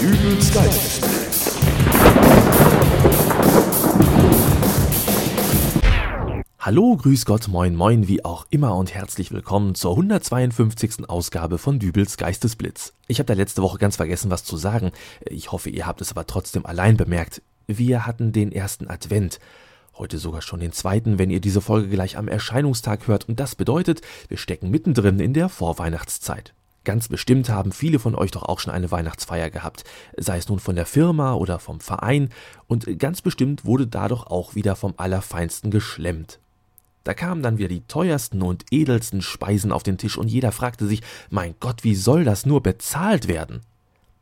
Dübels Geistesblitz. Hallo, grüß Gott, moin, moin, wie auch immer und herzlich willkommen zur 152. Ausgabe von Dübels Geistesblitz. Ich habe da letzte Woche ganz vergessen, was zu sagen. Ich hoffe, ihr habt es aber trotzdem allein bemerkt. Wir hatten den ersten Advent. Heute sogar schon den zweiten, wenn ihr diese Folge gleich am Erscheinungstag hört. Und das bedeutet, wir stecken mittendrin in der Vorweihnachtszeit. Ganz bestimmt haben viele von euch doch auch schon eine Weihnachtsfeier gehabt, sei es nun von der Firma oder vom Verein, und ganz bestimmt wurde da doch auch wieder vom Allerfeinsten geschlemmt. Da kamen dann wieder die teuersten und edelsten Speisen auf den Tisch und jeder fragte sich, mein Gott, wie soll das nur bezahlt werden?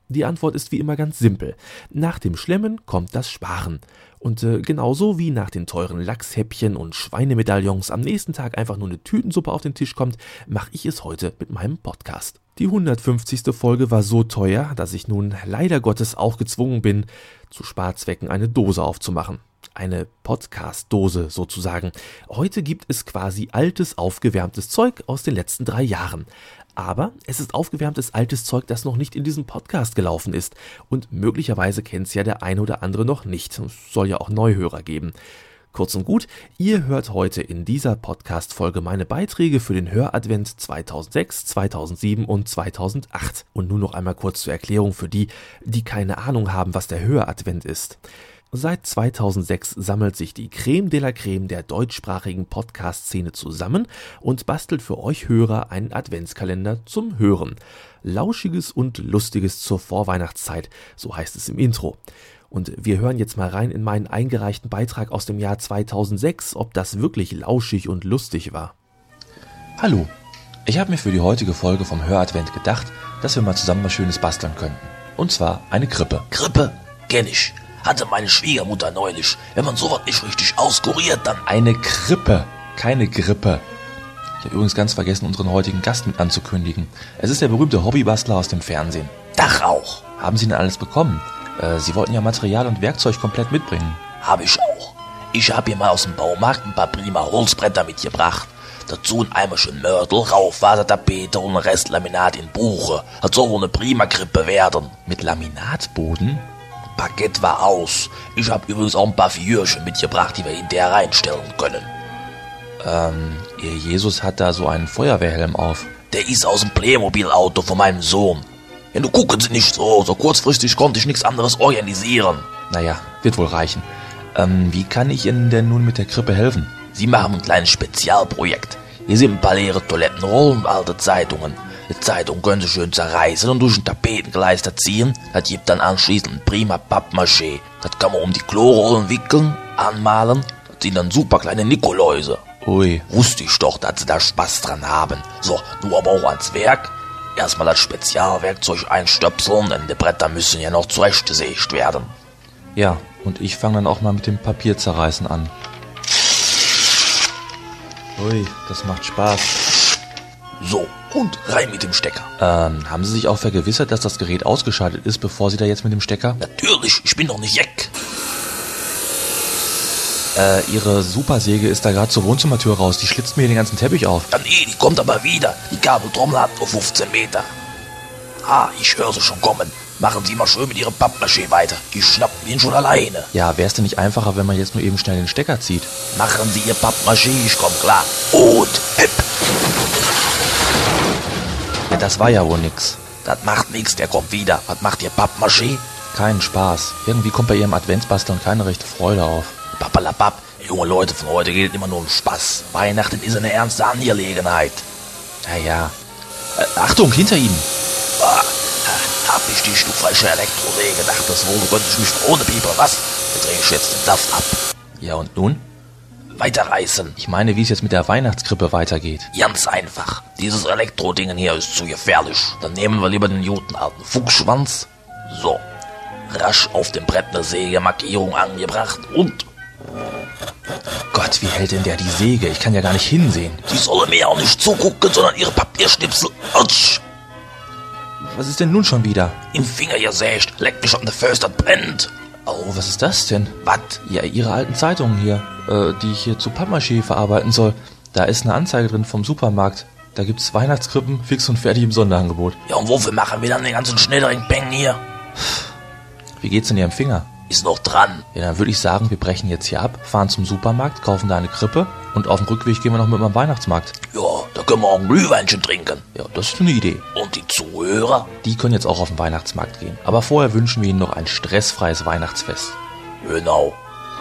Die Antwort ist wie immer ganz simpel. Nach dem Schlemmen kommt das Sparen. Und äh, genauso wie nach den teuren Lachshäppchen und Schweinemedaillons am nächsten Tag einfach nur eine Tütensuppe auf den Tisch kommt, mache ich es heute mit meinem Podcast. Die 150. Folge war so teuer, dass ich nun leider Gottes auch gezwungen bin, zu Sparzwecken eine Dose aufzumachen. Eine Podcast-Dose sozusagen. Heute gibt es quasi altes, aufgewärmtes Zeug aus den letzten drei Jahren. Aber es ist aufgewärmtes altes Zeug, das noch nicht in diesem Podcast gelaufen ist. Und möglicherweise kennt es ja der eine oder andere noch nicht. Es soll ja auch Neuhörer geben. Kurz und gut, ihr hört heute in dieser Podcast-Folge meine Beiträge für den Höradvent 2006, 2007 und 2008. Und nun noch einmal kurz zur Erklärung für die, die keine Ahnung haben, was der Höradvent ist. Seit 2006 sammelt sich die Creme de la Creme der deutschsprachigen Podcast-Szene zusammen und bastelt für euch Hörer einen Adventskalender zum Hören. Lauschiges und Lustiges zur Vorweihnachtszeit, so heißt es im Intro. Und wir hören jetzt mal rein in meinen eingereichten Beitrag aus dem Jahr 2006, ob das wirklich lauschig und lustig war. Hallo, ich habe mir für die heutige Folge vom Höradvent gedacht, dass wir mal zusammen was Schönes basteln könnten. Und zwar eine Krippe. Krippe? Kenn ich. Hatte meine Schwiegermutter neulich. Wenn man sowas nicht richtig auskuriert, dann... Eine Krippe, keine Grippe. Ich habe übrigens ganz vergessen, unseren heutigen Gast mit anzukündigen. Es ist der berühmte Hobbybastler aus dem Fernsehen. Dach auch. Haben Sie denn alles bekommen? Äh, Sie wollten ja Material und Werkzeug komplett mitbringen. Hab ich auch. Ich hab hier mal aus dem Baumarkt ein paar prima Holzbretter mitgebracht. Dazu ein Eimerchen Mörtel, Raufasertapete und ein Rest Laminat in Buche. Soll wohl eine prima Krippe werden. Mit Laminatboden? Parkett war aus. Ich hab übrigens auch ein paar Figürchen mitgebracht, die wir hinterher reinstellen können. Ähm, Ihr Jesus hat da so einen Feuerwehrhelm auf. Der ist aus dem Playmobil-Auto von meinem Sohn. Ja, du gucken Sie nicht so. So kurzfristig konnte ich nichts anderes organisieren. Naja, wird wohl reichen. Ähm, wie kann ich Ihnen denn nun mit der Krippe helfen? Sie machen ein kleines Spezialprojekt. Hier sind ein paar leere Toilettenrollen und alte Zeitungen. Die Zeitung können Sie schön zerreißen und durch ein Tapetenkleister ziehen. Das gibt dann anschließend ein prima Pappmaché. Das kann man um die Klorollen wickeln, anmalen. Das sind dann super kleine Nikoläuse. Ui. Wusste ich doch, dass Sie da Spaß dran haben. So, du aber auch ans Werk. Erstmal das Spezialwerkzeug einstöpseln, denn die Bretter müssen ja noch zurechtgesägt werden. Ja, und ich fange dann auch mal mit dem Papierzerreißen an. Ui, das macht Spaß. So, und rein mit dem Stecker. Ähm, haben Sie sich auch vergewissert, dass das Gerät ausgeschaltet ist, bevor Sie da jetzt mit dem Stecker? Natürlich, ich bin doch nicht Jack. Äh, Ihre Supersäge ist da gerade zur Wohnzimmertür raus. Die schlitzt mir den ganzen Teppich auf. Ja, nee, die kommt aber wieder. Die Kabeltrommel hat nur 15 Meter. Ah, ich höre sie schon kommen. Machen Sie mal schön mit Ihrem Pappmaché weiter. Die schnappen ihn schon alleine. Ja, wäre es denn nicht einfacher, wenn man jetzt nur eben schnell den Stecker zieht? Machen Sie Ihr Pappmaché, ich komm klar. Und hip. Ja, das war ja wohl nix. Das macht nix, der kommt wieder. Was macht Ihr Pappmaché? Keinen Spaß. Irgendwie kommt bei Ihrem Adventsbasteln keine rechte Freude auf. Pappalapapp. Junge Leute von heute geht immer nur um Spaß. Weihnachten ist eine ernste Angelegenheit. Naja. Äh, Achtung, hinter Ihnen! Ah, hab ich dich, du freche Elektrosäge. Dachtest wohl, du könntest mich ohne Pieper, was? Da dreh ich jetzt den Saft ab. Ja, und nun? Weiterreißen. Ich meine, wie es jetzt mit der Weihnachtskrippe weitergeht. Ganz einfach. Dieses Elektrodingen hier ist zu gefährlich. Dann nehmen wir lieber den guten alten Fuchsschwanz. So. Rasch auf dem Brett eine Sägemarkierung angebracht und Gott, wie hält denn der die Säge? Ich kann ja gar nicht hinsehen. Sie solle mir auch nicht zugucken, sondern ihre Papierschnipsel. Autsch! Was ist denn nun schon wieder? Im Finger gesägt. Leck mich an der das brennt. Oh, was ist das denn? Was? Ja, Ihre alten Zeitungen hier, äh, die ich hier zu Pappmaché verarbeiten soll. Da ist eine Anzeige drin vom Supermarkt. Da gibt's Weihnachtskrippen fix und fertig im Sonderangebot. Ja, und wofür machen wir dann den ganzen Schnittering-Peng hier? Wie geht's denn am Finger? Ist noch dran. Ja, dann würde ich sagen, wir brechen jetzt hier ab, fahren zum Supermarkt, kaufen da eine Krippe und auf dem Rückweg gehen wir noch mit dem Weihnachtsmarkt. Ja, da können wir auch ein Glühweinchen trinken. Ja, das ist eine Idee. Und die Zuhörer? Die können jetzt auch auf den Weihnachtsmarkt gehen. Aber vorher wünschen wir ihnen noch ein stressfreies Weihnachtsfest. Genau.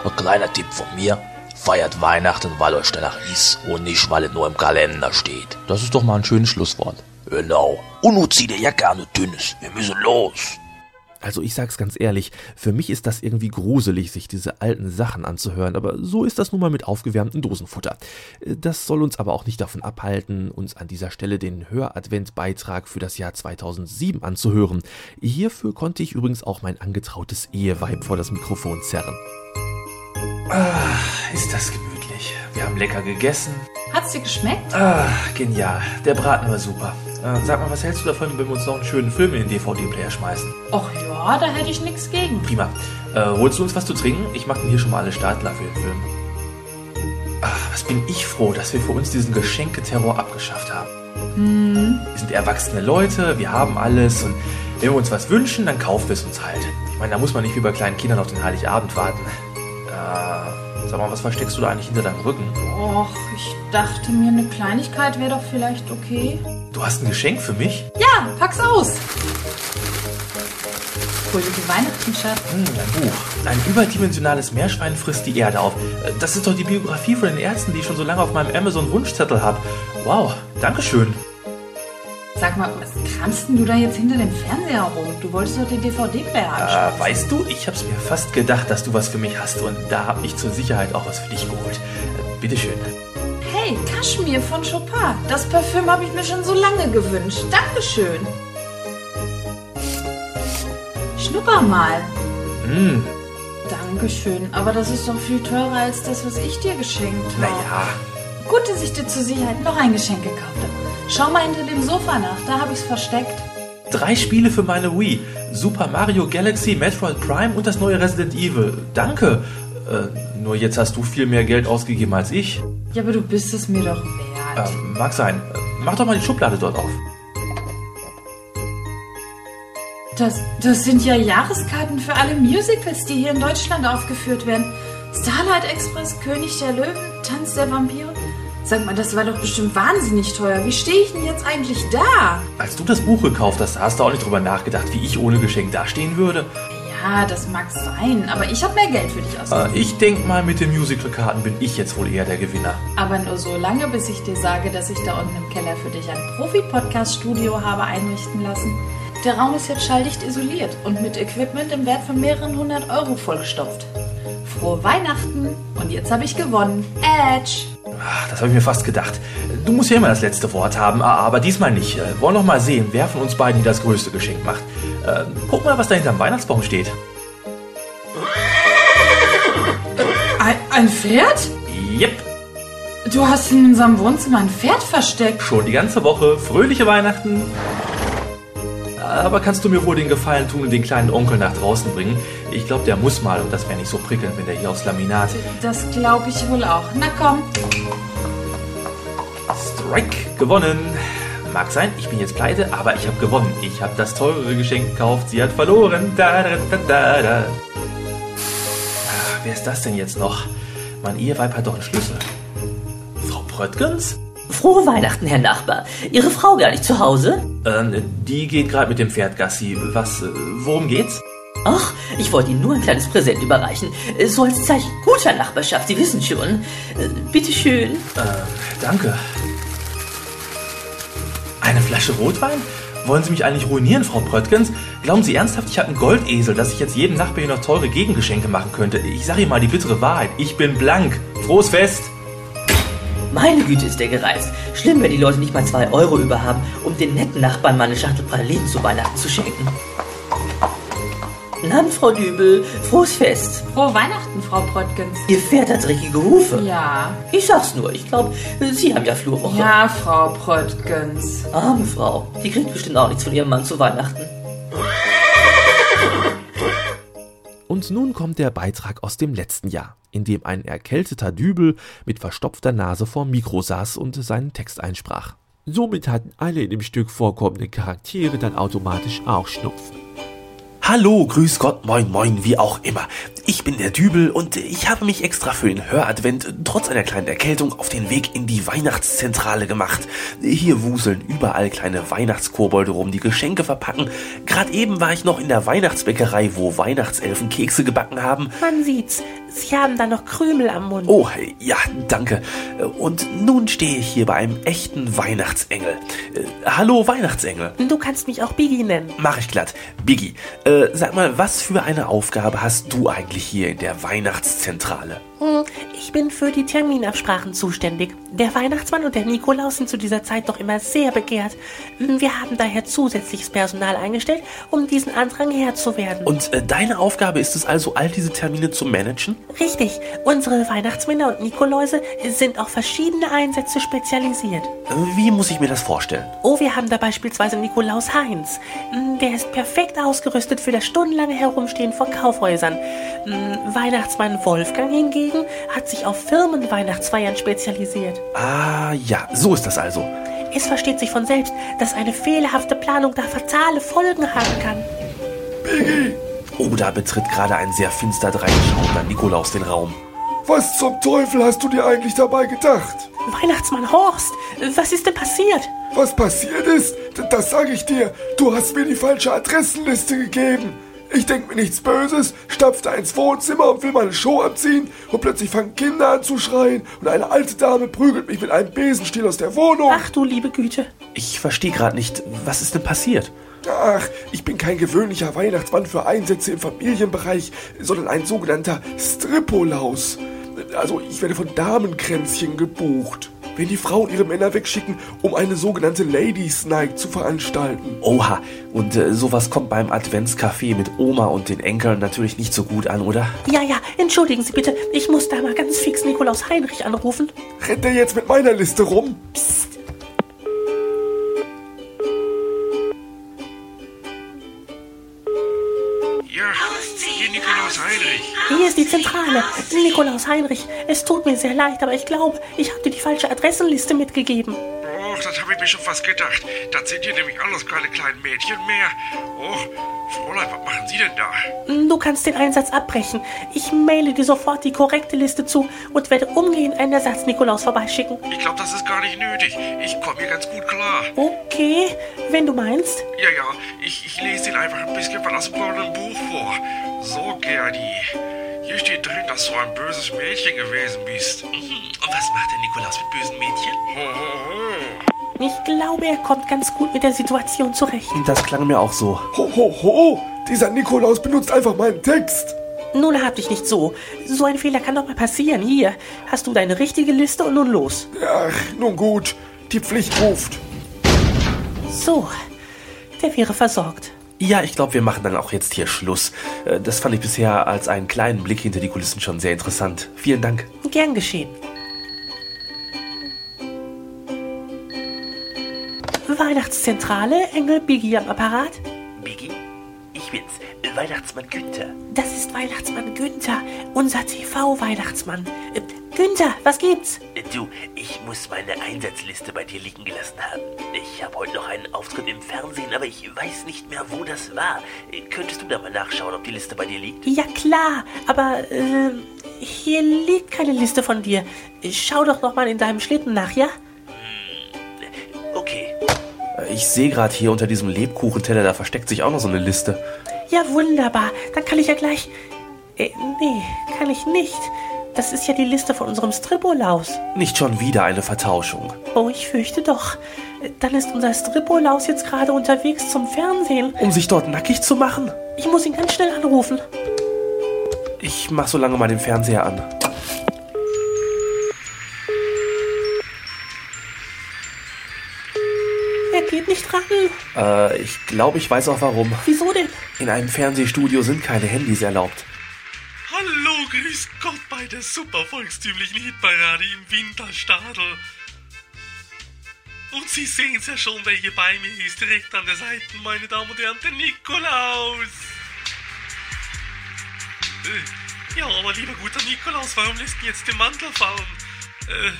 Ein kleiner Tipp von mir. Feiert Weihnachten, weil euch danach ist und nicht, weil es nur im Kalender steht. Das ist doch mal ein schönes Schlusswort. Genau. Und nun zieh dir Jacke an und dünnes. Wir müssen los. Also ich sag's ganz ehrlich, für mich ist das irgendwie gruselig, sich diese alten Sachen anzuhören, aber so ist das nun mal mit aufgewärmtem Dosenfutter. Das soll uns aber auch nicht davon abhalten, uns an dieser Stelle den Höradvent-Beitrag für das Jahr 2007 anzuhören. Hierfür konnte ich übrigens auch mein angetrautes Eheweib vor das Mikrofon zerren. Ah, ist das gemütlich. Wir haben lecker gegessen. Hat's dir geschmeckt? Ah, genial. Der Braten war super. Äh, sag mal, was hältst du davon, wenn wir uns noch einen schönen Film in den DVD-Player schmeißen? Och ja, da hätte ich nichts gegen. Prima. Äh, holst du uns was zu trinken? Ich mach denn hier schon mal alle Startler für den Film. Ach, was bin ich froh, dass wir für uns diesen Geschenketerror abgeschafft haben. Hm. Wir sind erwachsene Leute, wir haben alles und wenn wir uns was wünschen, dann kaufen wir es uns halt. Ich meine, da muss man nicht wie bei kleinen Kindern auf den Heiligabend warten. Äh, sag mal, was versteckst du da eigentlich hinter deinem Rücken? Och, ich dachte mir, eine Kleinigkeit wäre doch vielleicht okay. Du hast ein Geschenk für mich? Ja, pack's aus. Fröhliche Weihnachten, Schatz. Hm, ein Buch. Ein überdimensionales Meerschwein frisst die Erde auf. Das ist doch die Biografie von den Ärzten, die ich schon so lange auf meinem Amazon-Wunschzettel habe. Wow, Dankeschön. Sag mal, was kramst denn du da jetzt hinter dem Fernseher rum? Du wolltest doch den DVD-Player anschauen. Äh, weißt du, ich hab's mir fast gedacht, dass du was für mich hast und da hab ich zur Sicherheit auch was für dich geholt. Äh, bitteschön. Hey, Kaschmir von Chopin. Das Parfüm habe ich mir schon so lange gewünscht. Dankeschön. Schnupper mal. Hm, Dankeschön, aber das ist doch viel teurer als das, was ich dir geschenkt habe. naja. Gut, dass ich dir zur Sicherheit noch ein Geschenk gekauft habe. Schau mal hinter dem Sofa nach, da habe ich es versteckt. Drei Spiele für meine Wii. Super Mario Galaxy, Metroid Prime und das neue Resident Evil. Danke. Äh, nur jetzt hast du viel mehr Geld ausgegeben als ich. Ja, aber du bist es mir doch wert. Ähm, mag sein. Äh, Mach doch mal die Schublade dort auf. Das, das sind ja Jahreskarten für alle Musicals, die hier in Deutschland aufgeführt werden. Starlight Express, König der Löwen, Tanz der Vampire. Sag mal, das war doch bestimmt wahnsinnig teuer. Wie stehe ich denn jetzt eigentlich da? Als du das Buch gekauft hast, hast du auch nicht drüber nachgedacht, wie ich ohne Geschenk dastehen würde. Ja, das mag sein, aber ich habe mehr Geld für dich ausgegeben. Äh, ich denk mal, mit den Musical-Karten bin ich jetzt wohl eher der Gewinner. Aber nur so lange, bis ich dir sage, dass ich da unten im Keller für dich ein Profi-Podcast-Studio habe einrichten lassen. Der Raum ist jetzt schalldicht isoliert und mit Equipment im Wert von mehreren hundert Euro vollgestopft. Frohe Weihnachten und jetzt habe ich gewonnen. Edge! Ach, das habe ich mir fast gedacht. Du musst ja immer das letzte Wort haben, a- aber diesmal nicht. Äh, Wollen noch mal sehen, wer von uns beiden das größte Geschenk macht. Äh, guck mal, was da hinterm Weihnachtsbaum steht. Ein, ein Pferd? Yep, Du hast in unserem Wohnzimmer ein Pferd versteckt. schon die ganze Woche. Fröhliche Weihnachten. Aber kannst du mir wohl den Gefallen tun und den kleinen Onkel nach draußen bringen? Ich glaube, der muss mal und das wäre nicht so prickelnd, wenn der hier aufs Laminat. Das glaube ich wohl auch. Na komm. Strike gewonnen. Mag sein, ich bin jetzt pleite, aber ich habe gewonnen. Ich habe das teurere Geschenk gekauft, sie hat verloren. Da, da, da, da, da. Ah, Wer ist das denn jetzt noch? Mein Eheweib hat doch einen Schlüssel. Frau Pröttgens? Frohe Weihnachten, Herr Nachbar. Ihre Frau gar nicht zu Hause? Ähm, die geht gerade mit dem Pferd Gassi. Was, äh, worum geht's? Ach, ich wollte Ihnen nur ein kleines Präsent überreichen. Äh, So als Zeichen guter Nachbarschaft, Sie wissen schon. Äh, Bitteschön. Äh, danke. Eine Flasche Rotwein? Wollen Sie mich eigentlich ruinieren, Frau Pröttgens? Glauben Sie ernsthaft, ich habe einen Goldesel, dass ich jetzt jedem Nachbar hier noch teure Gegengeschenke machen könnte? Ich sage Ihnen mal die bittere Wahrheit. Ich bin blank. Frohes Fest! Meine Güte ist der gereist. Schlimm, wenn die Leute nicht mal zwei Euro über haben, um den netten Nachbarn mal eine Schachtel Pralinen zu Weihnachten zu schenken. Na, Frau Dübel, frohes Fest. Frohe Weihnachten, Frau Pröttgens. Ihr Pferd hat dreckige Hufe. Ja. Ich sag's nur, ich glaube, Sie haben ja Flurwoche. Ja, Frau Pröttgens. Arme Frau, die kriegt bestimmt auch nichts von ihrem Mann zu Weihnachten. Und nun kommt der Beitrag aus dem letzten Jahr, in dem ein erkälteter Dübel mit verstopfter Nase vorm Mikro saß und seinen Text einsprach. Somit hatten alle in dem Stück vorkommenden Charaktere dann automatisch auch Schnupfen. Hallo, grüß Gott, moin, moin, wie auch immer. Ich bin der Dübel und ich habe mich extra für den Höradvent trotz einer kleinen Erkältung auf den Weg in die Weihnachtszentrale gemacht. Hier wuseln überall kleine Weihnachtskobolde rum, die Geschenke verpacken. Gerade eben war ich noch in der Weihnachtsbäckerei, wo Weihnachtselfen Kekse gebacken haben. Man sieht's. Sie haben da noch Krümel am Mund. Oh, ja, danke. Und nun stehe ich hier bei einem echten Weihnachtsengel. Äh, hallo, Weihnachtsengel. Du kannst mich auch Biggie nennen. Mach ich glatt. Biggie, äh, sag mal, was für eine Aufgabe hast du eigentlich hier in der Weihnachtszentrale? Ich bin für die Terminabsprachen zuständig. Der Weihnachtsmann und der Nikolaus sind zu dieser Zeit doch immer sehr begehrt. Wir haben daher zusätzliches Personal eingestellt, um diesen Andrang Herr zu werden. Und äh, deine Aufgabe ist es also, all diese Termine zu managen? Richtig, unsere Weihnachtsmänner und Nikoläuse sind auf verschiedene Einsätze spezialisiert. Äh, Wie muss ich mir das vorstellen? Oh, wir haben da beispielsweise Nikolaus Heinz. Hm, Der ist perfekt ausgerüstet für das stundenlange Herumstehen vor Kaufhäusern. Weihnachtsmann Wolfgang hingegen hat sich auf Firmenweihnachtsfeiern spezialisiert. Ah, ja, so ist das also. Es versteht sich von selbst, dass eine fehlerhafte Planung da fatale Folgen haben kann. Oh, da betritt gerade ein sehr finster dreinschauender Nikolaus den Raum. Was zum Teufel hast du dir eigentlich dabei gedacht? Weihnachtsmann Horst, was ist denn passiert? Was passiert ist, das sage ich dir. Du hast mir die falsche Adressenliste gegeben. Ich denk mir nichts Böses, stapfte ins Wohnzimmer und will meine Show abziehen und plötzlich fangen Kinder an zu schreien und eine alte Dame prügelt mich mit einem Besenstiel aus der Wohnung. Ach du liebe Güte. Ich verstehe gerade nicht, was ist denn passiert? Ach, ich bin kein gewöhnlicher Weihnachtsmann für Einsätze im Familienbereich, sondern ein sogenannter Stripolaus. Also ich werde von Damenkränzchen gebucht. Wenn die Frauen ihre Männer wegschicken, um eine sogenannte Ladies Night zu veranstalten. Oha, und äh, sowas kommt beim Adventscafé mit Oma und den Enkeln natürlich nicht so gut an, oder? Ja, ja, entschuldigen Sie bitte, ich muss da mal ganz fix Nikolaus Heinrich anrufen. Rennt er jetzt mit meiner Liste rum? Ja, hier Nikolaus Heinrich. Hier ist die Zentrale. Nikolaus Heinrich, es tut mir sehr leid, aber ich glaube, ich habe dir die falsche Adressenliste mitgegeben. Och, das habe ich mir schon fast gedacht. Das sind hier nämlich alles keine kleinen Mädchen mehr. Och, Fräulein, was machen Sie denn da? Du kannst den Einsatz abbrechen. Ich maile dir sofort die korrekte Liste zu und werde umgehend einen Ersatz Nikolaus vorbeischicken. Ich glaube, das ist gar nicht nötig. Ich komme hier ganz gut klar. Okay, wenn du meinst. Ja, ja, ich, ich lese Ihnen einfach ein bisschen was aus dem goldenen Buch vor. So, Gerdi. Hier steht drin, dass du ein böses Mädchen gewesen bist. Und was macht der Nikolaus mit bösen Mädchen? Ho, ho, ho. Ich glaube, er kommt ganz gut mit der Situation zurecht. Das klang mir auch so. Ho, ho, ho! Dieser Nikolaus benutzt einfach meinen Text. Nun hab dich nicht so. So ein Fehler kann doch mal passieren. Hier, hast du deine richtige Liste und nun los. Ach, nun gut. Die Pflicht ruft. So, der wäre versorgt. Ja, ich glaube, wir machen dann auch jetzt hier Schluss. Äh, Das fand ich bisher als einen kleinen Blick hinter die Kulissen schon sehr interessant. Vielen Dank. Gern geschehen. Weihnachtszentrale, Engel Biggie am Apparat. Biggie, ich bin's, Weihnachtsmann Günther. Das ist Weihnachtsmann Günther, unser TV-Weihnachtsmann. Äh, Günther, was gibt's? Du, ich muss meine Einsatzliste bei dir liegen gelassen haben. Ich habe heute noch einen Auftritt im Fernsehen, aber ich weiß nicht mehr, wo das war. Könntest du da mal nachschauen, ob die Liste bei dir liegt? Ja klar, aber äh, hier liegt keine Liste von dir. Schau doch noch mal in deinem Schlitten nach, ja? Ich sehe gerade hier unter diesem Lebkuchenteller, da versteckt sich auch noch so eine Liste. Ja, wunderbar. Dann kann ich ja gleich. Äh, nee, kann ich nicht. Das ist ja die Liste von unserem Stripolaus. Nicht schon wieder eine Vertauschung. Oh, ich fürchte doch. Dann ist unser Stripolaus jetzt gerade unterwegs zum Fernsehen. Um sich dort nackig zu machen? Ich muss ihn ganz schnell anrufen. Ich mach so lange mal den Fernseher an. Ran. Äh, ich glaube, ich weiß auch warum. Wieso denn? In einem Fernsehstudio sind keine Handys erlaubt. Hallo, grüß Gott bei der super volkstümlichen Hitparade im Winterstadel. Und Sie sehen's ja schon, wer hier bei mir ist, direkt an der Seite, meine Damen und Herren, der Nikolaus. Äh, ja, aber lieber guter Nikolaus, warum lässt du jetzt den Mantel fallen? Äh,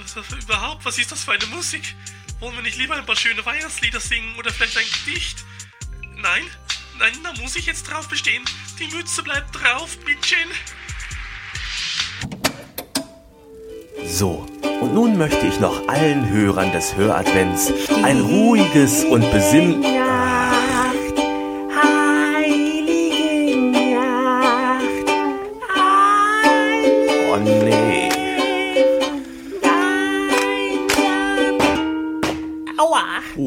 was, was, überhaupt, was ist das für eine Musik? Wollen wir nicht lieber ein paar schöne Weihnachtslieder singen oder vielleicht ein Gedicht? Nein? Nein, da muss ich jetzt drauf bestehen. Die Mütze bleibt drauf, Bittchen. So, und nun möchte ich noch allen Hörern des Höradvents ein ruhiges und besinn... Nacht, heilige Nacht, Oh nee.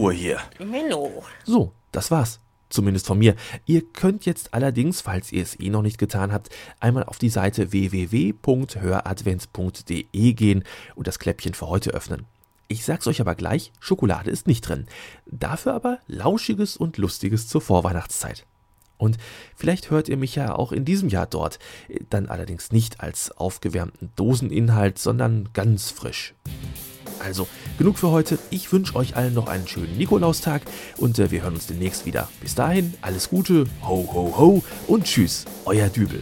Ruhe hier. Menno. So, das war's. Zumindest von mir. Ihr könnt jetzt allerdings, falls ihr es eh noch nicht getan habt, einmal auf die Seite www.höradvents.de gehen und das Kläppchen für heute öffnen. Ich sag's euch aber gleich, Schokolade ist nicht drin. Dafür aber Lauschiges und Lustiges zur Vorweihnachtszeit. Und vielleicht hört ihr mich ja auch in diesem Jahr dort, dann allerdings nicht als aufgewärmten Doseninhalt, sondern ganz frisch. Also, genug für heute. Ich wünsche euch allen noch einen schönen Nikolaustag und äh, wir hören uns demnächst wieder. Bis dahin, alles Gute, ho ho ho und tschüss, euer Dübel.